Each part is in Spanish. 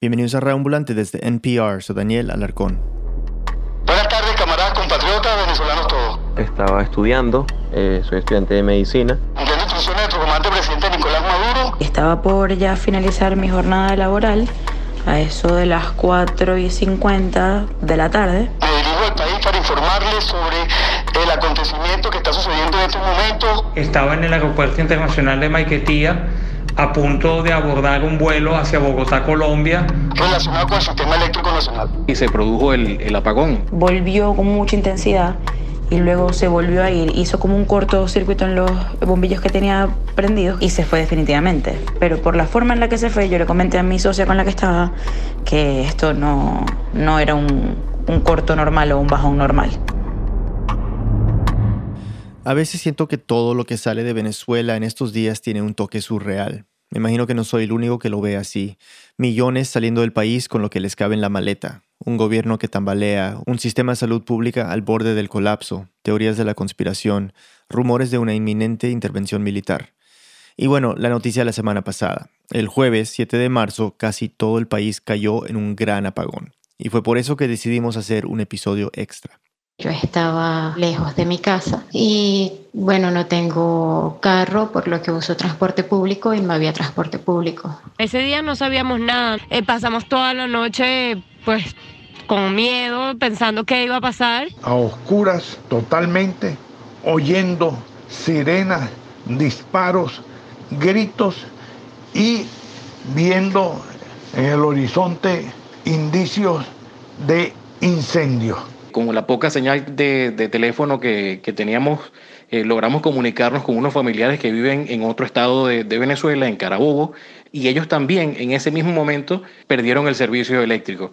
Bienvenidos a Reambulante desde NPR, soy Daniel Alarcón. Buenas tardes, camaradas, compatriotas, venezolanos todos. Estaba estudiando, eh, soy estudiante de medicina. Entiendo instrucciones de nuestro comandante presidente Nicolás Maduro. Estaba por ya finalizar mi jornada laboral a eso de las 4 y 50 de la tarde. Me dirijo al país para informarles sobre el acontecimiento que está sucediendo en estos momentos. Estaba en el Aeropuerto Internacional de Maiquetía a punto de abordar un vuelo hacia Bogotá, Colombia. relacionado con el sistema eléctrico nacional. Y se produjo el, el apagón. Volvió con mucha intensidad y luego se volvió a ir. Hizo como un cortocircuito en los bombillos que tenía prendidos y se fue definitivamente. Pero por la forma en la que se fue, yo le comenté a mi socia con la que estaba que esto no, no era un, un corto normal o un bajón normal. A veces siento que todo lo que sale de Venezuela en estos días tiene un toque surreal. Me imagino que no soy el único que lo ve así. Millones saliendo del país con lo que les cabe en la maleta. Un gobierno que tambalea, un sistema de salud pública al borde del colapso, teorías de la conspiración, rumores de una inminente intervención militar. Y bueno, la noticia de la semana pasada. El jueves 7 de marzo casi todo el país cayó en un gran apagón. Y fue por eso que decidimos hacer un episodio extra. Yo estaba lejos de mi casa y bueno, no tengo carro, por lo que uso transporte público y no había transporte público. Ese día no sabíamos nada. Eh, pasamos toda la noche pues con miedo, pensando qué iba a pasar. a oscuras totalmente, oyendo sirenas, disparos, gritos y viendo en el horizonte indicios de incendio. Con la poca señal de, teléfono que, teníamos, eh, logramos comunicarnos con unos familiares que viven en otro estado de Venezuela, en Carabobo, y ellos también en ese mismo momento perdieron el servicio eléctrico.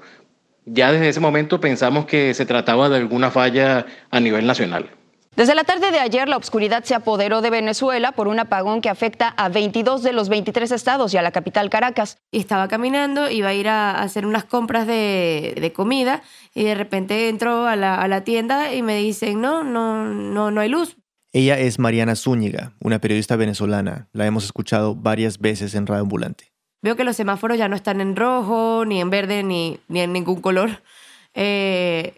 Ya desde ese momento pensamos que se trataba de alguna falla a nivel nacional. Desde la tarde de ayer, la oscuridad se apoderó de Venezuela por un apagón que afecta a 22 de los 23 estados y a la capital Caracas. estaba caminando, iba a ir a hacer unas compras de, de comida y de repente entro a la, a la tienda y me dicen, no, no, no, no hay luz. Ella es Mariana Zúñiga, una periodista venezolana. La hemos escuchado varias veces en Radio Ambulante. Veo que los semáforos ya no están en rojo, ni en verde, ni, ni en ningún color. Eh,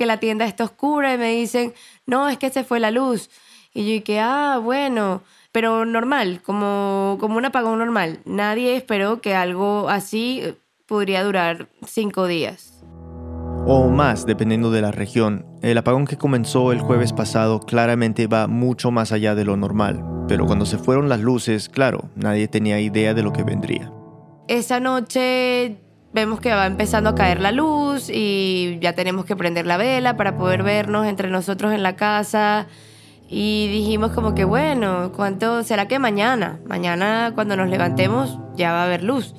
que la tienda está oscura y me dicen, no, es que se fue la luz. Y yo dije, ah, bueno, pero normal, como, como un apagón normal. Nadie esperó que algo así podría durar cinco días. O más, dependiendo de la región. El apagón que comenzó el jueves pasado claramente va mucho más allá de lo normal. Pero cuando se fueron las luces, claro, nadie tenía idea de lo que vendría. Esa noche vemos que va empezando a caer la luz y ya tenemos que prender la vela para poder vernos entre nosotros en la casa. Y dijimos como que bueno, ¿cuánto será que mañana? Mañana cuando nos levantemos ya va a haber luz.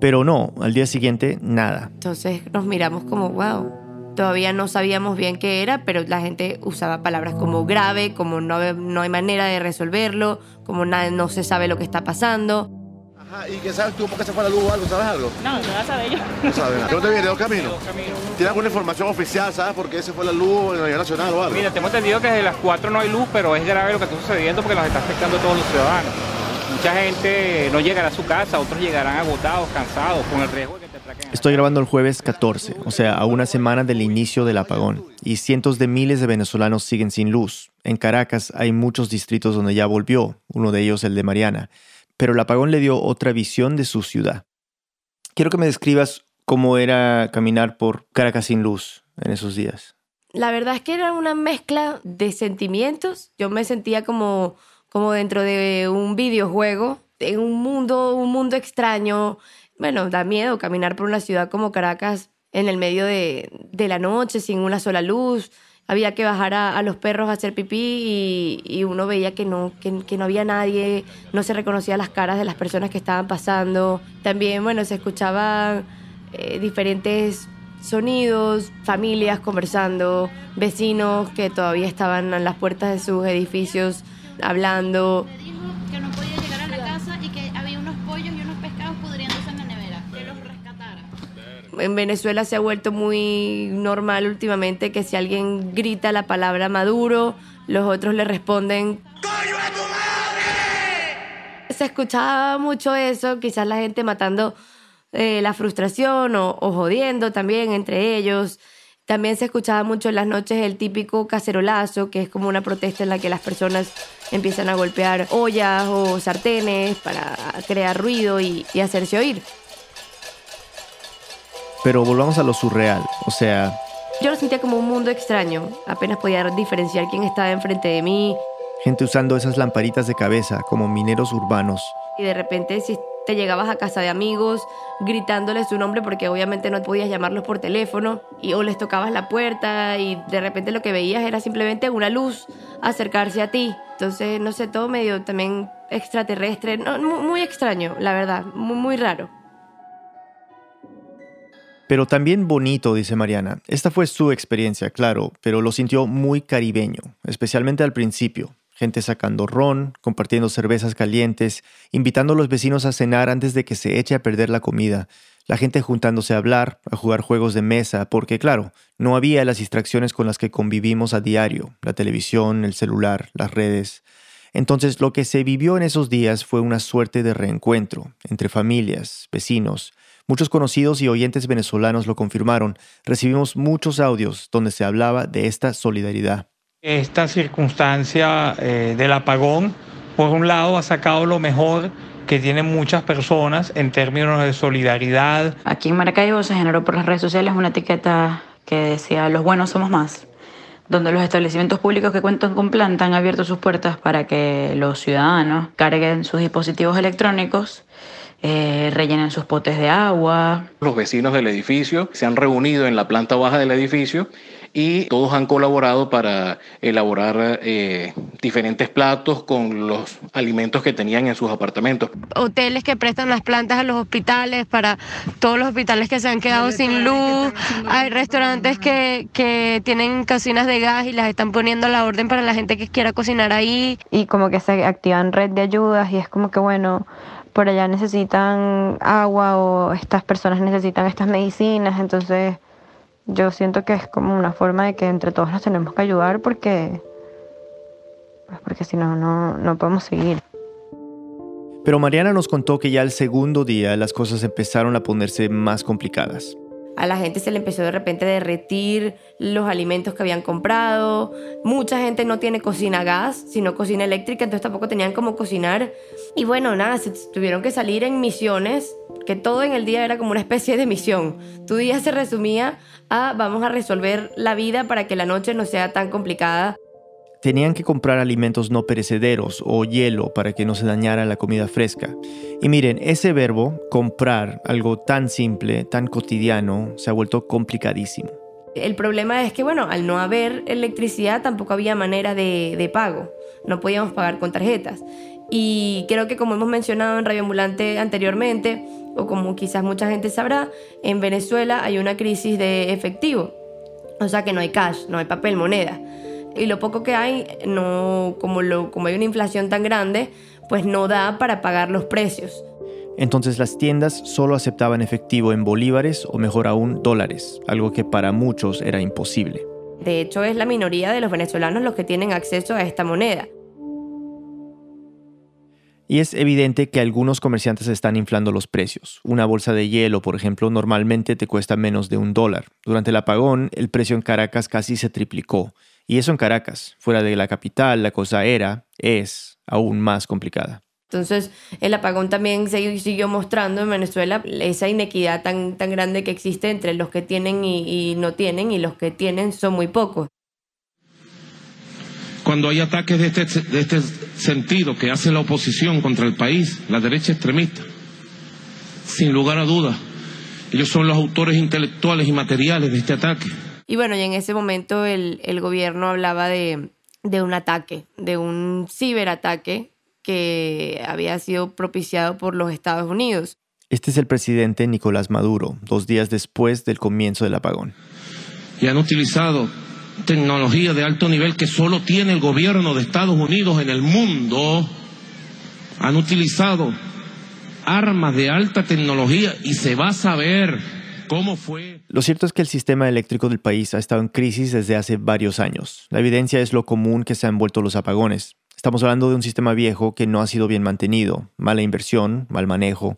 Pero no, al día siguiente, nada. Entonces nos miramos como wow. Todavía no sabíamos bien qué era, pero la gente usaba palabras como grave, como no, no hay manera de resolverlo, como na- no se sabe lo que está pasando. Ajá, ¿y qué sabes tú por qué se fue la luz o algo? ¿Sabes algo? No, no vas a ver yo. No sabes nada. ¿De dónde viene? ¿De dónde camino? ¿Tienes alguna información oficial? ¿Sabes por qué se fue la luz a nivel nacional o algo? Mira, tengo entendido que desde las 4 no hay luz, pero es grave lo que está sucediendo porque nos está afectando a todos los ciudadanos. Mucha gente no llegará a su casa, otros llegarán agotados, cansados, con el riesgo de que te atraquen. Estoy grabando el jueves 14, o sea, a una semana del inicio del apagón, y cientos de miles de venezolanos siguen sin luz. En Caracas hay muchos distritos donde ya volvió, uno de ellos el de Mariana, pero el apagón le dio otra visión de su ciudad. Quiero que me describas cómo era caminar por Caracas sin luz en esos días. La verdad es que era una mezcla de sentimientos. Yo me sentía como, como dentro de un videojuego, en un mundo, un mundo extraño. Bueno, da miedo caminar por una ciudad como Caracas en el medio de, de la noche, sin una sola luz. Había que bajar a, a los perros a hacer pipí y, uno veía que no, que, que no había nadie, no se reconocía las caras de las personas que estaban pasando. También, bueno, se escuchaban eh, diferentes sonidos, familias conversando, vecinos que todavía estaban en las puertas de sus edificios hablando. En Venezuela se ha vuelto muy normal últimamente que si alguien grita la palabra Maduro, los otros le responden Se escuchaba mucho eso, quizás la gente matando eh, la frustración o, o jodiendo también entre ellos. También se escuchaba mucho en las noches el típico cacerolazo, que es como una protesta en la que las personas empiezan a golpear ollas o sartenes para crear ruido y, y hacerse oír. Pero volvamos a lo surreal, o sea, Yo lo sentía como un mundo extraño. Apenas podía diferenciar quién estaba enfrente de mí. gente usando esas lamparitas de cabeza como mineros urbanos. Y de repente si te llegabas a casa de amigos gritándoles su nombre porque obviamente no podías llamarlos por teléfono y o les tocabas la puerta y de repente lo que veías era simplemente una luz acercarse a ti. Entonces, no sé, todo medio también extraterrestre, no, mu- muy, extraño, la verdad, muy, muy raro. Pero también bonito, dice Mariana. Esta fue su experiencia, claro, pero lo sintió muy caribeño, especialmente al principio. Gente sacando ron, compartiendo cervezas calientes, invitando a los vecinos a cenar antes de que se eche a perder la comida. La gente juntándose a hablar, a jugar juegos de mesa, porque claro, no había las distracciones con las que convivimos a diario, la televisión, el celular, las redes. Entonces lo que se vivió en esos días fue una suerte de reencuentro entre familias, vecinos. Muchos conocidos y oyentes venezolanos lo confirmaron. Recibimos muchos audios donde se hablaba de esta solidaridad. Esta circunstancia eh, del apagón, por un lado, ha sacado lo mejor que tienen muchas personas en términos de solidaridad. Aquí en Maracaibo se generó por las redes sociales una etiqueta que decía los buenos somos más, donde los establecimientos públicos que cuentan con planta han abierto sus puertas para que los ciudadanos carguen sus dispositivos electrónicos, eh, rellenen sus potes de agua. Los vecinos del edificio se han reunido en la planta baja del edificio y todos han colaborado para elaborar eh, diferentes platos con los alimentos que tenían en sus apartamentos. hoteles que prestan las plantas a los hospitales para todos los hospitales que se han quedado sin luz. Hay restaurantes que, que tienen cocinas de gas y las están poniendo a la orden para la gente que quiera cocinar ahí. y como que se activan red de ayudas y es como que bueno, por allá necesitan agua o estas personas necesitan estas medicinas, entonces yo siento que es como una forma de que entre todos nos tenemos que ayudar porque pues porque si no no podemos seguir. Pero Mariana nos contó que ya el segundo día las cosas empezaron a ponerse más complicadas. A la gente se le empezó de repente a derretir los alimentos que habían comprado. Mucha gente no tiene cocina gas, sino cocina eléctrica, entonces tampoco tenían cómo cocinar. Y bueno, nada, se tuvieron que salir en misiones, que todo en el día era como una especie de misión. Tu día se resumía a vamos a resolver la vida para que la noche no sea tan complicada. Tenían que comprar alimentos no perecederos o hielo para que no se dañara la comida fresca. Y miren, ese verbo, comprar, algo tan simple, tan cotidiano, se ha vuelto complicadísimo. El problema es que, bueno, al no haber electricidad tampoco había manera de, de pago. No podíamos pagar con tarjetas. Y creo que como hemos mencionado en Radio Ambulante anteriormente, o como quizás mucha gente sabrá, en Venezuela hay una crisis de efectivo. O sea que no hay cash, no hay papel, moneda. Y lo poco que hay, no, como, lo, como hay una inflación tan grande, pues no da para pagar los precios. Entonces las tiendas solo aceptaban efectivo en bolívares o mejor aún dólares, algo que para muchos era imposible. De hecho, es la minoría de los venezolanos los que tienen acceso a esta moneda. Y es evidente que algunos comerciantes están inflando los precios. Una bolsa de hielo, por ejemplo, normalmente te cuesta menos de un dólar. Durante el apagón, el precio en Caracas casi se triplicó. Y eso en Caracas. Fuera de la capital, la cosa era, es, aún más complicada. Entonces, el apagón también se siguió mostrando en Venezuela esa inequidad tan, tan grande que existe entre los que tienen y, y no tienen, y los que tienen son muy pocos. Cuando hay ataques de este, de este sentido que hace la oposición contra el país, la derecha extremista, sin lugar a dudas, ellos son los autores intelectuales y materiales de este ataque. Y bueno, y en ese momento el, el gobierno hablaba de, de un ataque, de un ciberataque que había sido propiciado por los Estados Unidos. Este es el presidente Nicolás Maduro, dos días después del comienzo del apagón. Y han utilizado tecnología de alto nivel que solo tiene el gobierno de Estados Unidos en el mundo. Han utilizado armas de alta tecnología y se va a saber cómo fue. Lo cierto es que el sistema eléctrico del país ha estado en crisis desde hace varios años. La evidencia es lo común que se han vuelto los apagones. Estamos hablando de un sistema viejo que no ha sido bien mantenido, mala inversión, mal manejo.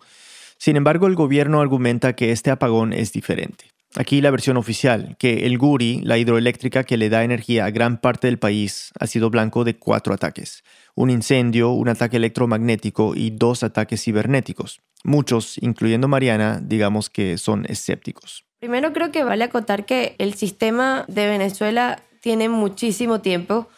Sin embargo, el gobierno argumenta que este apagón es diferente. Aquí la versión oficial, que el Guri, la hidroeléctrica que le da energía a gran parte del país, ha sido blanco de cuatro ataques. Un incendio, un ataque electromagnético y dos ataques cibernéticos. Muchos, incluyendo Mariana, digamos que son escépticos. Primero creo que vale acotar que el sistema de Venezuela tiene muchísimo tiempo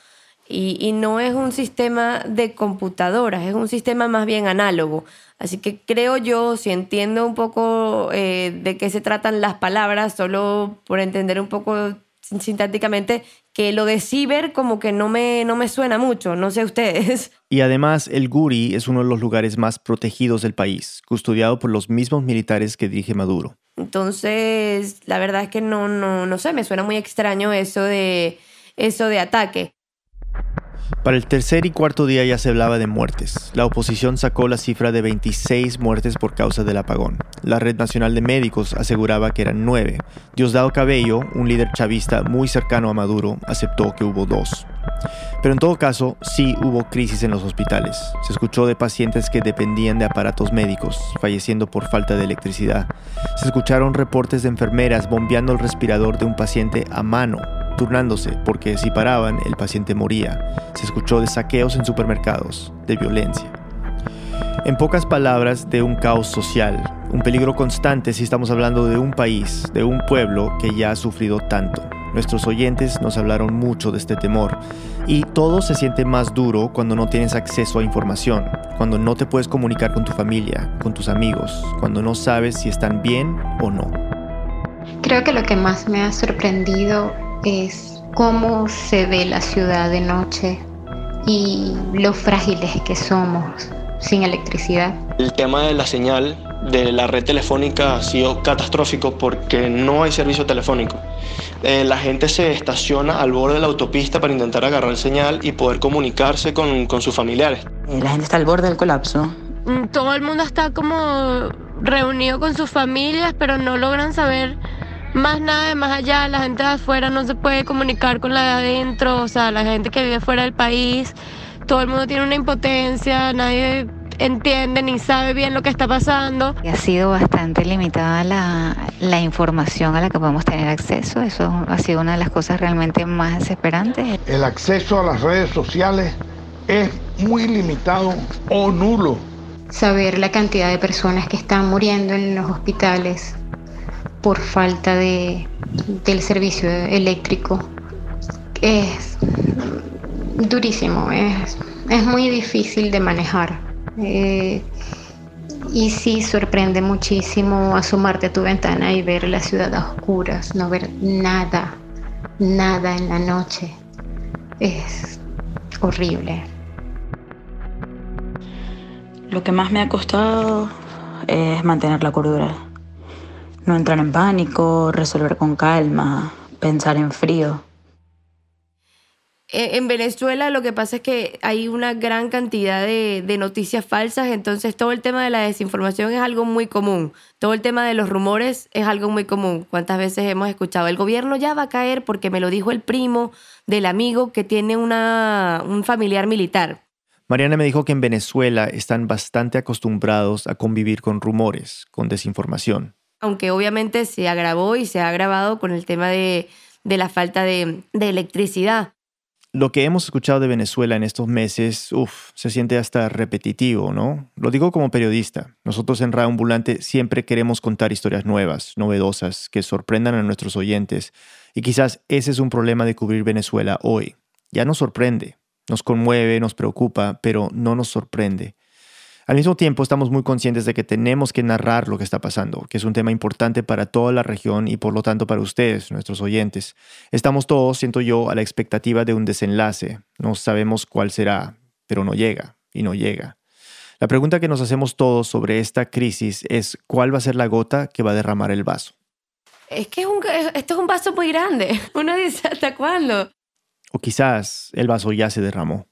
y, no es un sistema de computadoras, es un sistema más bien análogo. Así que creo yo, si entiendo un poco eh, de qué se tratan las palabras, solo por entender un poco sintácticamente, que lo de ciber como que no me, no me suena mucho, no sé ustedes. Y además el Guri es uno de los lugares más protegidos del país, custodiado por los mismos militares que dirige Maduro. Entonces, la verdad es que no, no, no sé, me suena muy extraño eso de, eso de ataque. Para el tercer y cuarto día ya se hablaba de muertes. La oposición sacó la cifra de 26 muertes por causa del apagón. La Red Nacional de Médicos aseguraba que eran 9. Diosdado Cabello, un líder chavista muy cercano a Maduro, aceptó que hubo dos. Pero en todo caso, sí hubo crisis en los hospitales. Se escuchó de pacientes que dependían de aparatos médicos, falleciendo por falta de electricidad. Se escucharon reportes de enfermeras bombeando el respirador de un paciente a mano turnándose porque si paraban el paciente moría. Se escuchó de saqueos en supermercados, de violencia. En pocas palabras, de un caos social, un peligro constante si estamos hablando de un país, de un pueblo que ya ha sufrido tanto. Nuestros oyentes nos hablaron mucho de este temor y todo se siente más duro cuando no tienes acceso a información, cuando no te puedes comunicar con tu familia, con tus amigos, cuando no sabes si están bien o no. Creo que lo que más me ha sorprendido es cómo se ve la ciudad de noche y lo frágiles que somos sin electricidad. El tema de la señal de la red telefónica ha sido catastrófico porque no hay servicio telefónico. Eh, la gente se estaciona al borde de la autopista para intentar agarrar señal y poder comunicarse con, con sus familiares. La gente está al borde del colapso. Mm, todo el mundo está como reunido con sus familias, pero no logran saber más nada de más allá, la gente de afuera no se puede comunicar con la de adentro, o sea, la gente que vive fuera del país, todo el mundo tiene una impotencia, nadie entiende ni sabe bien lo que está pasando. Ha sido bastante limitada la, la, información a la que podemos tener acceso. Eso ha sido una de las cosas realmente más desesperantes. El acceso a las redes sociales es muy limitado o nulo. Saber la cantidad de personas que están muriendo en los hospitales, por falta de, del servicio eléctrico. Es durísimo, es, es muy difícil de manejar. Eh, y sí sorprende muchísimo asomarte a tu ventana y ver la ciudad a oscuras, no ver nada, nada en la noche. Es horrible. Lo que más me ha costado es mantener la cordura no entrar en pánico, resolver con calma, pensar en frío. E, en Venezuela lo que pasa es que hay una gran cantidad de, noticias falsas, entonces todo el tema de la desinformación es algo muy común, todo el tema de los rumores es algo muy común. ¿Cuántas veces hemos escuchado? El gobierno ya va a caer porque me lo dijo el primo del amigo que tiene una, un familiar militar. Mariana me dijo que en Venezuela están bastante acostumbrados a convivir con rumores, con desinformación aunque obviamente se agravó y se ha agravado con el tema de, la falta de, electricidad. Lo que hemos escuchado de Venezuela en estos meses, uff, se siente hasta repetitivo, ¿no? Lo digo como periodista. Nosotros en Radio Ambulante siempre queremos contar historias nuevas, novedosas, que sorprendan a nuestros oyentes. Y quizás ese es un problema de cubrir Venezuela hoy. Ya nos sorprende, nos conmueve, nos preocupa, pero no nos sorprende. Al mismo tiempo, estamos muy conscientes de que tenemos que narrar lo que está pasando, que es un tema importante para toda la región y por lo tanto para ustedes, nuestros oyentes. Estamos todos, siento yo, a la expectativa de un desenlace. No sabemos cuál será, pero no llega y no llega. La pregunta que nos hacemos todos sobre esta crisis es cuál va a ser la gota que va a derramar el vaso. Es que esto es un vaso muy grande. Uno dice, ¿hasta cuándo? O quizás el vaso ya se derramó.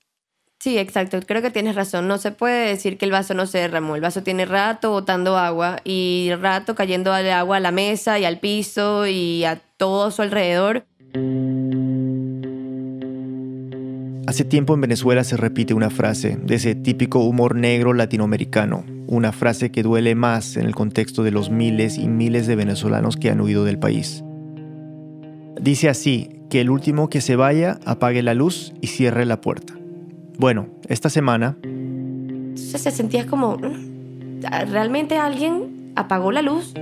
Sí, exacto. Creo que tienes razón. No se puede decir que el vaso no se derramó. El vaso tiene rato botando agua y rato cayendo agua a la mesa y al piso y a todo su alrededor. Hace tiempo en Venezuela se repite una frase de ese típico humor negro latinoamericano. una frase que duele más en el contexto de los miles y miles de venezolanos que han huido del país. Dice así, que el último que se vaya apague la luz y cierre la puerta. Bueno, esta semana... Entonces se sentía como, mm, realmente alguien apagó la luz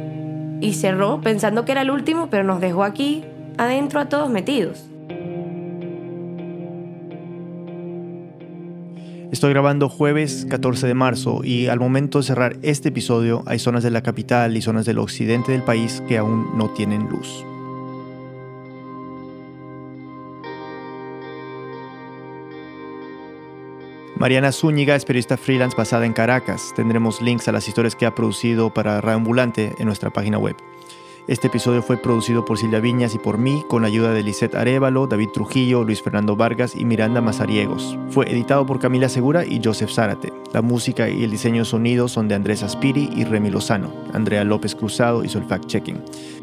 y cerró pensando que era el último, pero nos dejó aquí adentro a todos metidos. Estoy grabando jueves 14 de marzo y al momento de cerrar este episodio hay zonas de la capital y zonas del occidente del país que aún no tienen luz. Mariana Zúñiga es periodista freelance basada en Caracas. Tendremos links a las historias que ha producido para Ambulante en nuestra página web. Este episodio fue producido por Silvia Viñas y por mí, con la ayuda de Lisette Arevalo, David Trujillo, Luis Fernando Vargas y Miranda Mazariegos. Fue editado por Camila Segura y Joseph Zárate. La música y el diseño de sonido son de Andrés Aspiri y Remy Lozano. Andrea López Cruzado hizo el fact-checking.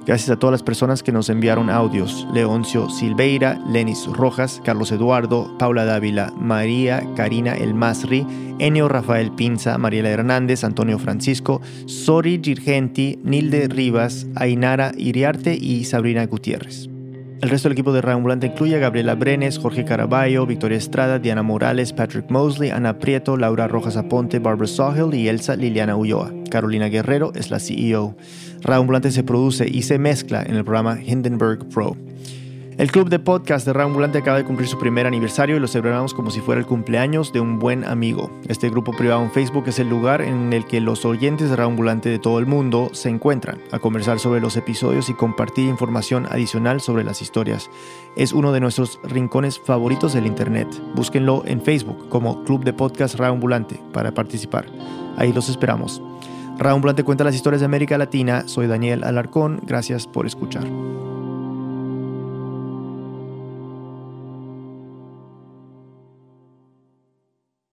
Gracias a todas las personas que nos enviaron audios. Leoncio Silveira, Lenis Rojas, Carlos Eduardo, Paula Dávila, María Karina El Masri, Enio Rafael Pinza, Mariela Hernández, Antonio Francisco, Sori Girgenti, Nilde Rivas, Aina Iriarte y Sabrina Gutiérrez. El resto del equipo de Reambulante incluye a Gabriela Brenes, Jorge Caraballo, Victoria Estrada, Diana Morales, Patrick Mosley, Ana Prieto, Laura Rojas Aponte, Barbara Sawhill y Elsa Liliana Ulloa. Carolina Guerrero es la CEO. Reambulante se produce y se mezcla en el programa Hindenburg Pro. El club de podcast de Ambulante acaba de cumplir su primer aniversario y lo celebramos como si fuera el cumpleaños de un buen amigo. Este grupo privado en Facebook es el lugar en el que los oyentes de Ambulante de todo el mundo se encuentran a conversar sobre los episodios y compartir información adicional sobre las historias. Es uno de nuestros rincones favoritos del Internet. Búsquenlo en Facebook como Club de Podcast Ambulante para participar. Ahí los esperamos. Ambulante cuenta las historias de América Latina. Soy Daniel Alarcón. Gracias por escuchar.